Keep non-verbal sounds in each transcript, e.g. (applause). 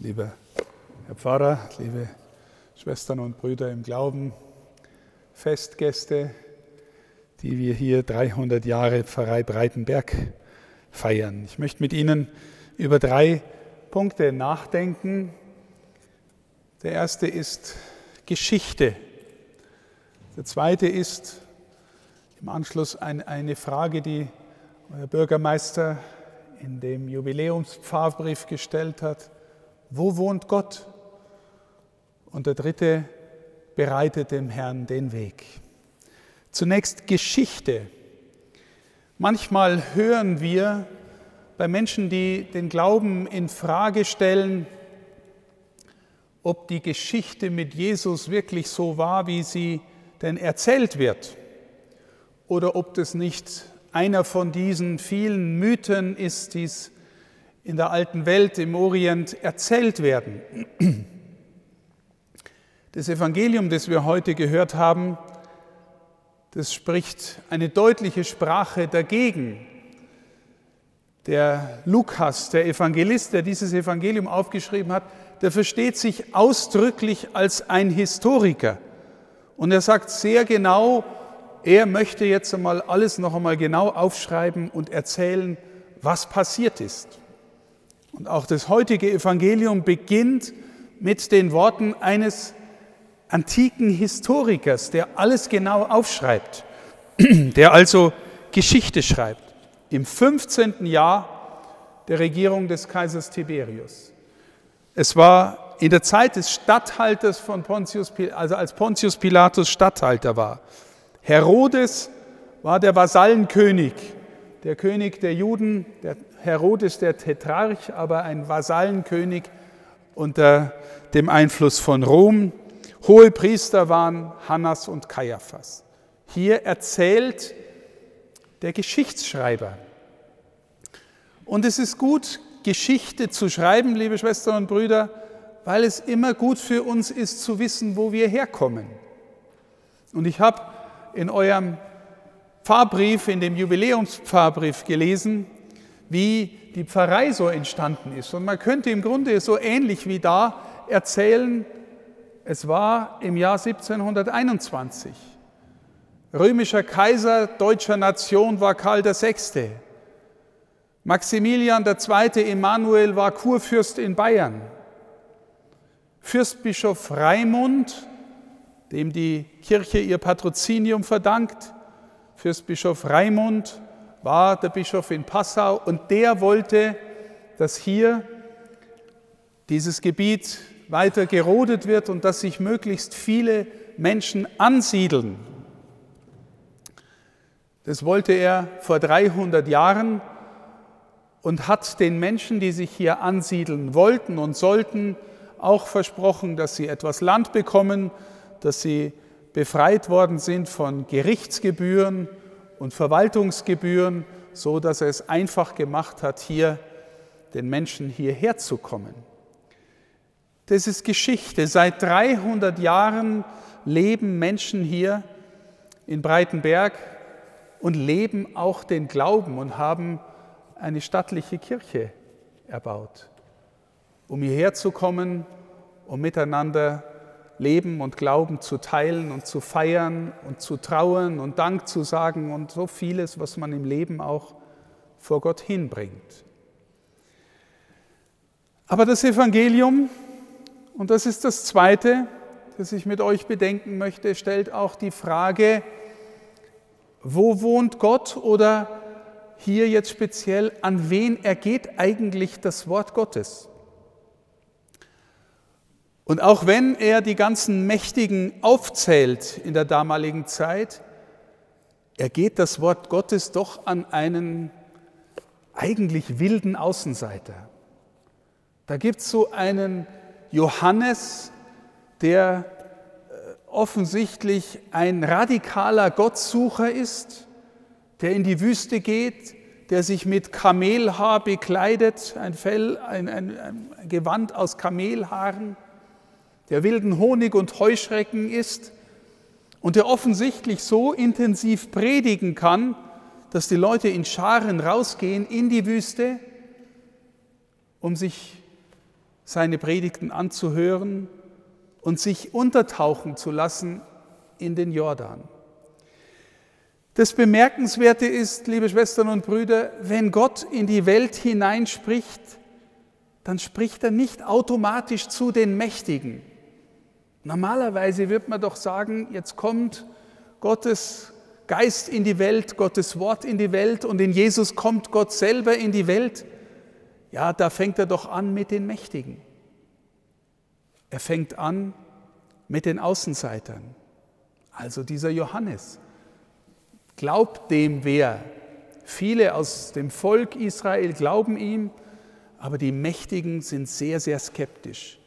lieber Herr Pfarrer, liebe Schwestern und Brüder im Glauben, Festgäste, die wir hier 300 Jahre Pfarrei Breitenberg feiern. Ich möchte mit Ihnen über drei Punkte nachdenken. Der erste ist Geschichte. Der zweite ist im Anschluss eine Frage, die der Bürgermeister in dem Jubiläumspfarrbrief gestellt hat. Wo wohnt Gott? Und der dritte bereitet dem Herrn den Weg. Zunächst Geschichte. Manchmal hören wir bei Menschen, die den Glauben in Frage stellen, ob die Geschichte mit Jesus wirklich so war, wie sie denn erzählt wird, oder ob das nicht einer von diesen vielen Mythen ist, die es in der alten Welt, im Orient erzählt werden. Das Evangelium, das wir heute gehört haben, das spricht eine deutliche Sprache dagegen. Der Lukas, der Evangelist, der dieses Evangelium aufgeschrieben hat, der versteht sich ausdrücklich als ein Historiker. Und er sagt sehr genau, er möchte jetzt einmal alles noch einmal genau aufschreiben und erzählen, was passiert ist. Und auch das heutige Evangelium beginnt mit den Worten eines antiken Historikers, der alles genau aufschreibt, (clears throat) der also Geschichte schreibt, im 15. Jahr der Regierung des Kaisers Tiberius. Es war in der Zeit des Statthalters von Pontius, also als Pontius Pilatus Statthalter war. Herodes war der Vasallenkönig, der König der Juden, der Herodes der Tetrarch, aber ein Vasallenkönig unter dem Einfluss von Rom. Hohe Priester waren Hannas und Kaiaphas. Hier erzählt der Geschichtsschreiber. Und es ist gut, Geschichte zu schreiben, liebe Schwestern und Brüder, weil es immer gut für uns ist zu wissen, wo wir herkommen. Und ich habe in eurem Pfarrbrief, in dem Jubiläumspfarrbrief gelesen, wie die Pfarrei so entstanden ist. Und man könnte im Grunde so ähnlich wie da erzählen, es war im Jahr 1721. Römischer Kaiser deutscher Nation war Karl VI. Maximilian II. Emanuel war Kurfürst in Bayern. Fürstbischof Raimund, dem die Kirche ihr Patrozinium verdankt, Fürstbischof Raimund war der Bischof in Passau und der wollte, dass hier dieses Gebiet weiter gerodet wird und dass sich möglichst viele Menschen ansiedeln. Das wollte er vor 300 Jahren und hat den Menschen, die sich hier ansiedeln wollten und sollten, auch versprochen, dass sie etwas Land bekommen, dass sie befreit worden sind von Gerichtsgebühren und Verwaltungsgebühren, so dass er es einfach gemacht hat, hier den Menschen hierher zu kommen. Das ist Geschichte. Seit 300 Jahren leben Menschen hier in Breitenberg und leben auch den Glauben und haben eine stattliche Kirche erbaut, um hierher zu kommen, um miteinander Leben und Glauben zu teilen und zu feiern und zu trauen und Dank zu sagen und so vieles, was man im Leben auch vor Gott hinbringt. Aber das Evangelium, und das ist das Zweite, das ich mit euch bedenken möchte, stellt auch die Frage, wo wohnt Gott oder hier jetzt speziell, an wen ergeht eigentlich das Wort Gottes? Und auch wenn er die ganzen Mächtigen aufzählt in der damaligen Zeit, ergeht das Wort Gottes doch an einen eigentlich wilden Außenseiter. Da gibt es so einen Johannes, der äh, offensichtlich ein radikaler Gottsucher ist, der in die Wüste geht, der sich mit Kamelhaar bekleidet, ein Fell, ein, ein, ein Gewand aus Kamelhaaren, der wilden Honig und Heuschrecken isst und der offensichtlich so intensiv predigen kann, dass die Leute in Scharen rausgehen in die Wüste, um sich seine Predigten anzuhören und sich untertauchen zu lassen in den Jordan. Das Bemerkenswerte ist, liebe Schwestern und Brüder, wenn Gott in die Welt hineinspricht, dann spricht er nicht automatisch zu den Mächtigen. Normalerweise wird man doch sagen, jetzt kommt Gottes Geist in die Welt, Gottes Wort in die Welt und in Jesus kommt Gott selber in die Welt. Ja, da fängt er doch an mit den Mächtigen. Er fängt an mit den Außenseitern, also dieser Johannes. Glaubt dem wer? Viele aus dem Volk Israel glauben ihm, aber die Mächtigen sind sehr, sehr skeptisch.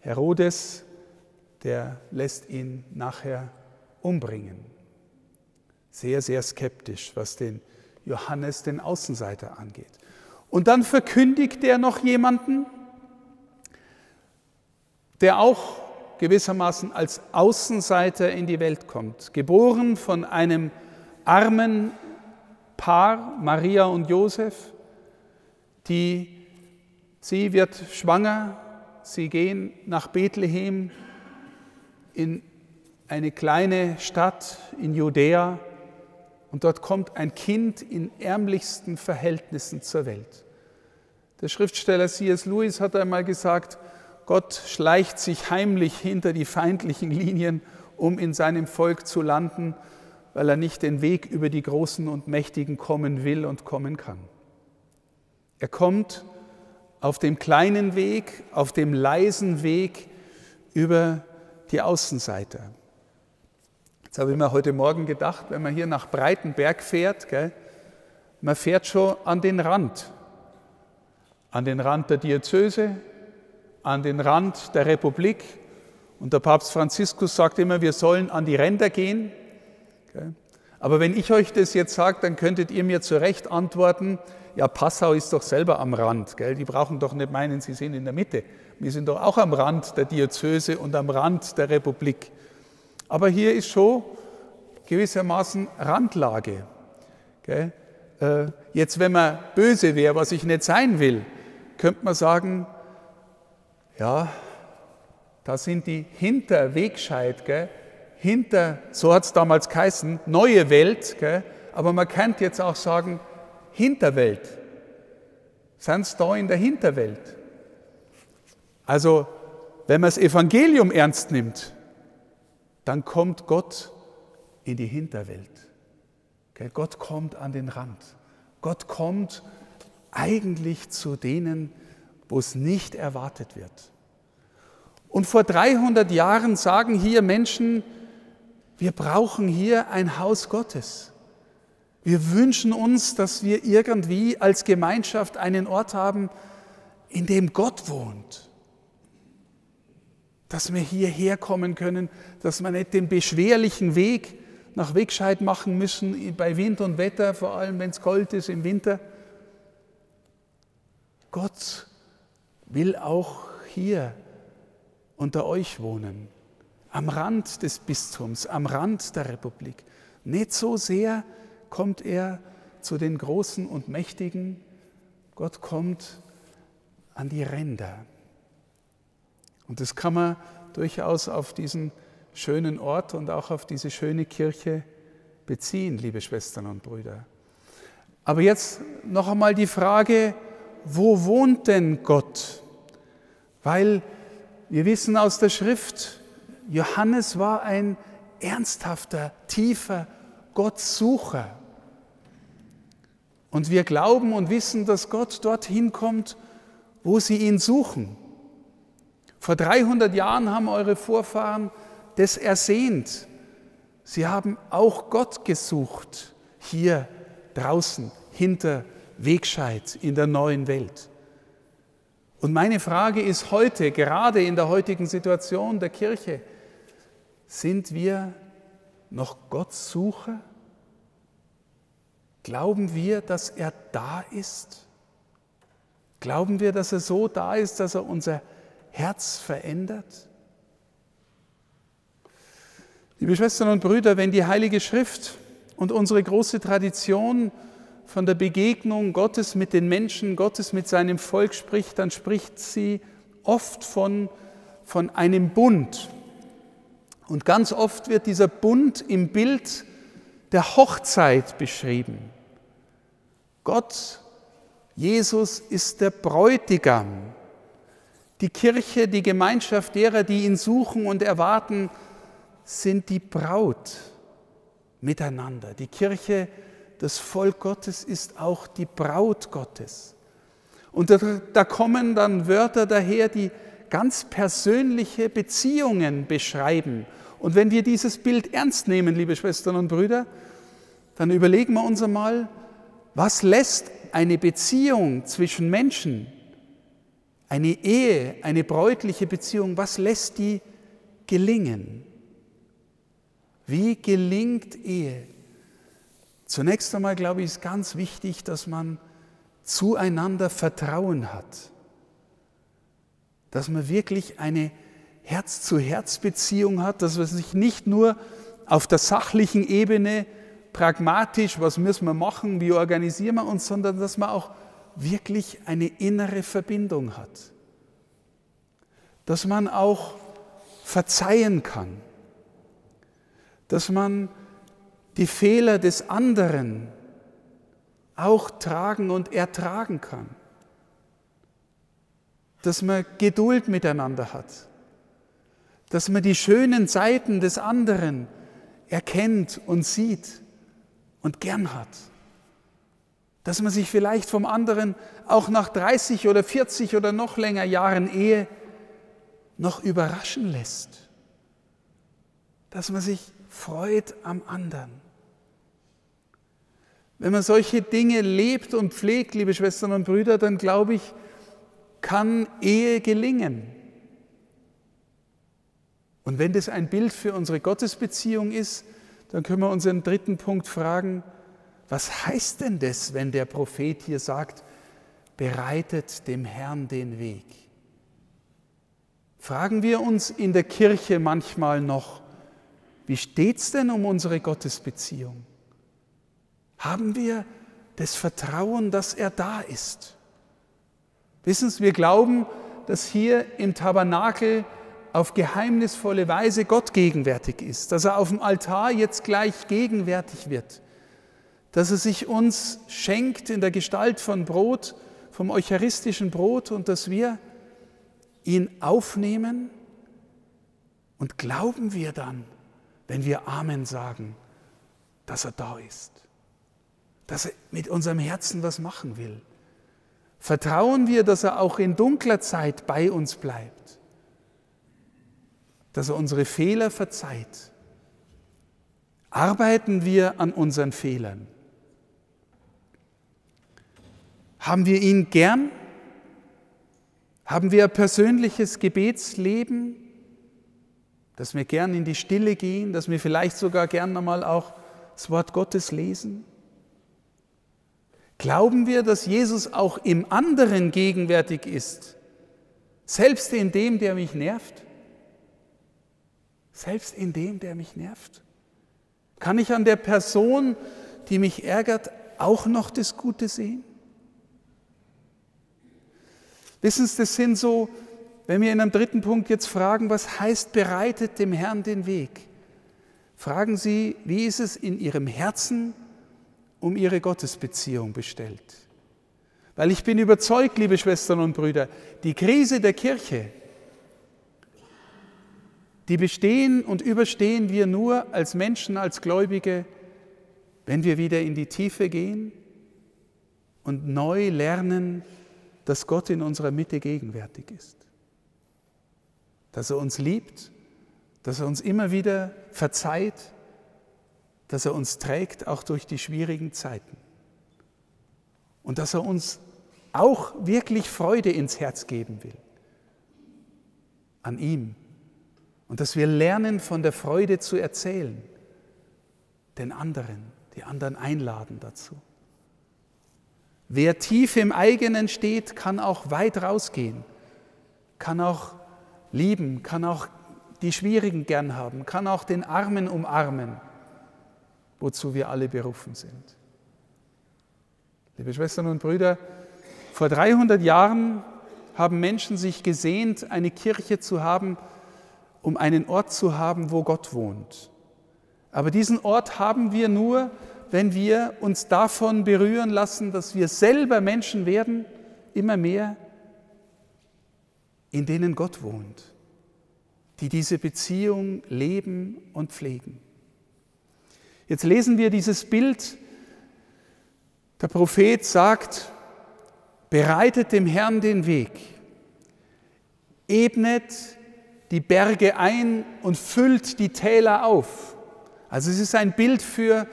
Herodes, der lässt ihn nachher umbringen. Sehr, sehr skeptisch, was den Johannes, den Außenseiter, angeht. Und dann verkündigt er noch jemanden, der auch gewissermaßen als Außenseiter in die Welt kommt, geboren von einem armen Paar, Maria und Josef, die, sie wird schwanger, sie gehen nach Bethlehem in eine kleine Stadt in Judäa und dort kommt ein Kind in ärmlichsten Verhältnissen zur Welt. Der Schriftsteller C.S. Lewis hat einmal gesagt, Gott schleicht sich heimlich hinter die feindlichen Linien, um in seinem Volk zu landen weil er nicht den Weg über die Großen und Mächtigen kommen will und kommen kann. Er kommt auf dem kleinen Weg, auf dem leisen Weg über die Außenseiter. Jetzt habe ich mir heute Morgen gedacht, wenn man hier nach Breitenberg fährt, gell, man fährt schon an den Rand, an den Rand der Diözese, an den Rand der Republik. Und der Papst Franziskus sagt immer, wir sollen an die Ränder gehen, aber wenn ich euch das jetzt sage, dann könntet ihr mir zu Recht antworten, ja, Passau ist doch selber am Rand, gell? die brauchen doch nicht meinen, sie sind in der Mitte. Wir sind doch auch am Rand der Diözese und am Rand der Republik. Aber hier ist schon gewissermaßen Randlage. Äh, jetzt, wenn man böse wäre, was ich nicht sein will, könnte man sagen, ja, da sind die Hinterwegscheid, gell? hinter, so hat es damals geheißen, neue Welt, aber man könnte jetzt auch sagen, Hinterwelt. Sind es da in der Hinterwelt? Also, wenn man das Evangelium ernst nimmt, dann kommt Gott in die Hinterwelt. Gott kommt an den Rand. Gott kommt eigentlich zu denen, wo es nicht erwartet wird. Und vor 300 Jahren sagen hier Menschen, wir brauchen hier ein Haus Gottes. Wir wünschen uns, dass wir irgendwie als Gemeinschaft einen Ort haben, in dem Gott wohnt. Dass wir hierher kommen können, dass wir nicht den beschwerlichen Weg nach Wegscheid machen müssen, bei Wind und Wetter, vor allem wenn es kalt ist im Winter. Gott will auch hier unter euch wohnen am Rand des Bistums, am Rand der Republik. Nicht so sehr kommt er zu den Großen und Mächtigen, Gott kommt an die Ränder. Und das kann man durchaus auf diesen schönen Ort und auch auf diese schöne Kirche beziehen, liebe Schwestern und Brüder. Aber jetzt noch einmal die Frage, wo wohnt denn Gott? Weil wir wissen aus der Schrift, Johannes war ein ernsthafter, tiefer Gottsucher. Und wir glauben und wissen, dass Gott dorthin kommt, wo sie ihn suchen. Vor 300 Jahren haben eure Vorfahren das ersehnt. Sie haben auch Gott gesucht, hier draußen, hinter Wegscheid in der neuen Welt. Und meine Frage ist heute, gerade in der heutigen Situation der Kirche, sind wir noch Gottsucher? Glauben wir, dass er da ist? Glauben wir, dass er so da ist, dass er unser Herz verändert? Liebe Schwestern und Brüder, wenn die Heilige Schrift und unsere große Tradition von der Begegnung Gottes mit den Menschen, Gottes mit seinem Volk spricht, dann spricht sie oft von, von einem Bund. Und ganz oft wird dieser Bund im Bild der Hochzeit beschrieben. Gott, Jesus ist der Bräutigam. Die Kirche, die Gemeinschaft derer, die ihn suchen und erwarten, sind die Braut miteinander. Die Kirche, das Volk Gottes ist auch die Braut Gottes. Und da, da kommen dann Wörter daher, die ganz persönliche Beziehungen beschreiben. Und wenn wir dieses Bild ernst nehmen, liebe Schwestern und Brüder, dann überlegen wir uns einmal, was lässt eine Beziehung zwischen Menschen, eine Ehe, eine bräutliche Beziehung, was lässt die gelingen? Wie gelingt Ehe? Zunächst einmal glaube ich, ist ganz wichtig, dass man zueinander Vertrauen hat, dass man wirklich eine Herz-zu-Herz-Beziehung hat, dass man sich nicht nur auf der sachlichen Ebene pragmatisch, was müssen wir machen, wie organisieren wir uns, sondern dass man auch wirklich eine innere Verbindung hat. Dass man auch verzeihen kann. Dass man die Fehler des anderen auch tragen und ertragen kann. Dass man Geduld miteinander hat. Dass man die schönen Seiten des anderen erkennt und sieht und gern hat. Dass man sich vielleicht vom anderen auch nach 30 oder 40 oder noch länger Jahren Ehe noch überraschen lässt. Dass man sich freut am anderen. Wenn man solche Dinge lebt und pflegt, liebe Schwestern und Brüder, dann glaube ich, kann Ehe gelingen. Und wenn das ein Bild für unsere Gottesbeziehung ist, dann können wir uns im dritten Punkt fragen, was heißt denn das, wenn der Prophet hier sagt, bereitet dem Herrn den Weg? Fragen wir uns in der Kirche manchmal noch, wie steht es denn um unsere Gottesbeziehung? haben wir das Vertrauen, dass er da ist. Wissen Sie, wir glauben, dass hier im Tabernakel auf geheimnisvolle Weise Gott gegenwärtig ist, dass er auf dem Altar jetzt gleich gegenwärtig wird, dass er sich uns schenkt in der Gestalt von Brot, vom eucharistischen Brot und dass wir ihn aufnehmen und glauben wir dann, wenn wir Amen sagen, dass er da ist dass er mit unserem Herzen was machen will. Vertrauen wir, dass er auch in dunkler Zeit bei uns bleibt, dass er unsere Fehler verzeiht. Arbeiten wir an unseren Fehlern. Haben wir ihn gern? Haben wir ein persönliches Gebetsleben, dass wir gern in die Stille gehen, dass wir vielleicht sogar gern einmal auch das Wort Gottes lesen? Glauben wir, dass Jesus auch im anderen gegenwärtig ist? Selbst in dem, der mich nervt? Selbst in dem, der mich nervt? Kann ich an der Person, die mich ärgert, auch noch das Gute sehen? Wissen Sie, das sind so, wenn wir in einem dritten Punkt jetzt fragen, was heißt bereitet dem Herrn den Weg? Fragen Sie, wie ist es in Ihrem Herzen, um ihre Gottesbeziehung bestellt. Weil ich bin überzeugt, liebe Schwestern und Brüder, die Krise der Kirche, die bestehen und überstehen wir nur als Menschen, als Gläubige, wenn wir wieder in die Tiefe gehen und neu lernen, dass Gott in unserer Mitte gegenwärtig ist. Dass er uns liebt, dass er uns immer wieder verzeiht, dass er uns trägt, auch durch die schwierigen Zeiten. Und dass er uns auch wirklich Freude ins Herz geben will. An ihm. Und dass wir lernen, von der Freude zu erzählen. Den anderen, die anderen einladen dazu. Wer tief im eigenen steht, kann auch weit rausgehen, kann auch lieben, kann auch die Schwierigen gern haben, kann auch den Armen umarmen wozu wir alle berufen sind. Liebe Schwestern und Brüder, vor 300 Jahren haben Menschen sich gesehnt, eine Kirche zu haben, um einen Ort zu haben, wo Gott wohnt. Aber diesen Ort haben wir nur, wenn wir uns davon berühren lassen, dass wir selber Menschen werden, immer mehr, in denen Gott wohnt, die diese Beziehung leben und pflegen. Jetzt lesen wir dieses Bild. Der Prophet sagt, bereitet dem Herrn den Weg, ebnet die Berge ein und füllt die Täler auf. Also es ist ein Bild für,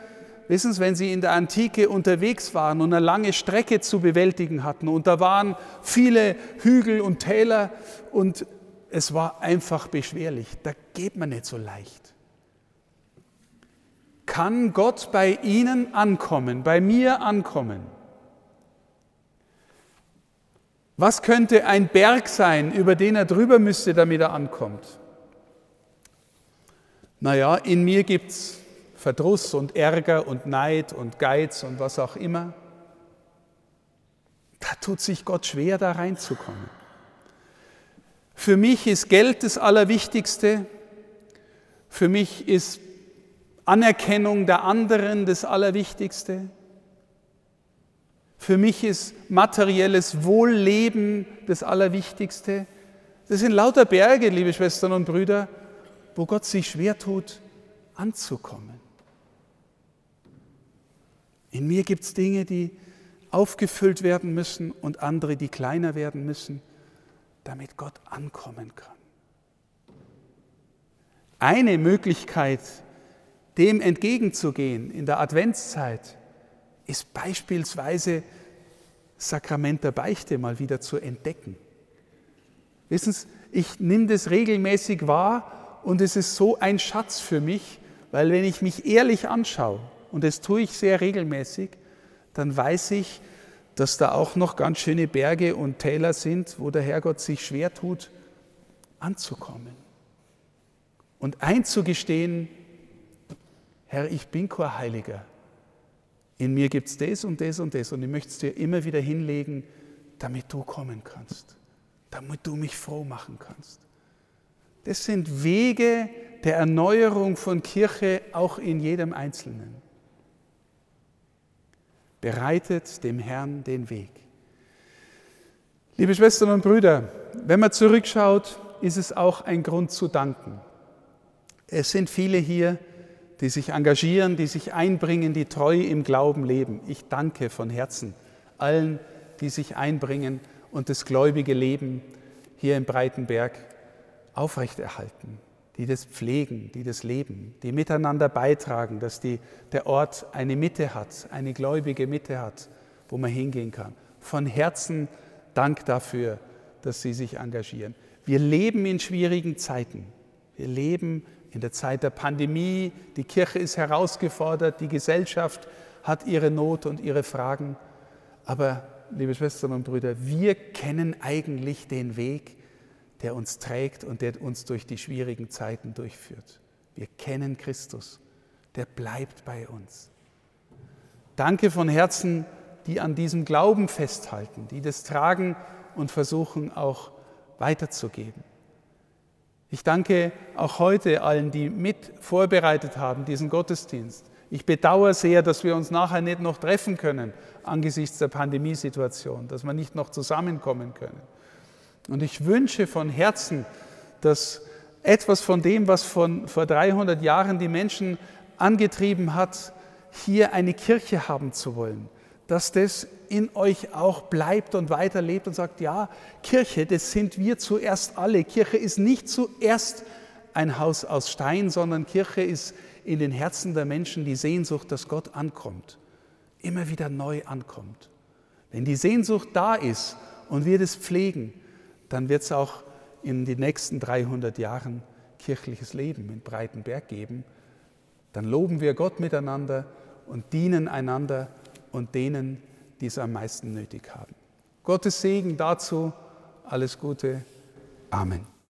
wissen Sie, wenn Sie in der Antike unterwegs waren und eine lange Strecke zu bewältigen hatten und da waren viele Hügel und Täler und es war einfach beschwerlich. Da geht man nicht so leicht. Kann Gott bei Ihnen ankommen, bei mir ankommen? Was könnte ein Berg sein, über den er drüber müsste, damit er ankommt? Naja, in mir gibt es Verdruss und Ärger und Neid und Geiz und was auch immer. Da tut sich Gott schwer, da reinzukommen. Für mich ist Geld das Allerwichtigste. Für mich ist Anerkennung der anderen das Allerwichtigste. Für mich ist materielles Wohlleben das Allerwichtigste. Das sind lauter Berge, liebe Schwestern und Brüder, wo Gott sich schwer tut, anzukommen. In mir gibt es Dinge, die aufgefüllt werden müssen und andere, die kleiner werden müssen, damit Gott ankommen kann. Eine Möglichkeit, dem entgegenzugehen in der Adventszeit, ist beispielsweise Sakrament der Beichte mal wieder zu entdecken. Wissen Sie, ich nehme das regelmäßig wahr und es ist so ein Schatz für mich, weil wenn ich mich ehrlich anschaue, und das tue ich sehr regelmäßig, dann weiß ich, dass da auch noch ganz schöne Berge und Täler sind, wo der Herrgott sich schwer tut, anzukommen. Und einzugestehen, Herr, ich bin kein Heiliger, in mir gibt es das und das und das und ich möchte es dir immer wieder hinlegen, damit du kommen kannst, damit du mich froh machen kannst. Das sind Wege der Erneuerung von Kirche auch in jedem Einzelnen. Bereitet dem Herrn den Weg. Liebe Schwestern und Brüder, wenn man zurückschaut, ist es auch ein Grund zu danken. Es sind viele hier, die sich engagieren, die sich einbringen, die treu im Glauben leben. Ich danke von Herzen allen, die sich einbringen und das gläubige Leben hier im Breitenberg aufrechterhalten, die das pflegen, die das leben, die miteinander beitragen, dass die, der Ort eine Mitte hat, eine gläubige Mitte hat, wo man hingehen kann. Von Herzen Dank dafür, dass Sie sich engagieren. Wir leben in schwierigen Zeiten. Wir leben in der Zeit der Pandemie. Die Kirche ist herausgefordert, die Gesellschaft hat ihre Not und ihre Fragen. Aber, liebe Schwestern und Brüder, wir kennen eigentlich den Weg, der uns trägt und der uns durch die schwierigen Zeiten durchführt. Wir kennen Christus, der bleibt bei uns. Danke von Herzen, die an diesem Glauben festhalten, die das tragen und versuchen auch weiterzugeben. Ich danke auch heute allen, die mit vorbereitet haben, diesen Gottesdienst. Ich bedauere sehr, dass wir uns nachher nicht noch treffen können angesichts der Pandemiesituation, dass wir nicht noch zusammenkommen können. Und ich wünsche von Herzen, dass etwas von dem, was von, vor 300 Jahren die Menschen angetrieben hat, hier eine Kirche haben zu wollen, dass das in euch auch bleibt und weiterlebt und sagt, ja, Kirche, das sind wir zuerst alle. Kirche ist nicht zuerst ein Haus aus Stein, sondern Kirche ist in den Herzen der Menschen die Sehnsucht, dass Gott ankommt, immer wieder neu ankommt. Wenn die Sehnsucht da ist und wir das pflegen, dann wird es auch in den nächsten 300 Jahren kirchliches Leben in Breitenberg geben. Dann loben wir Gott miteinander und dienen einander und denen, die es am meisten nötig haben. Gottes Segen dazu. Alles Gute. Amen.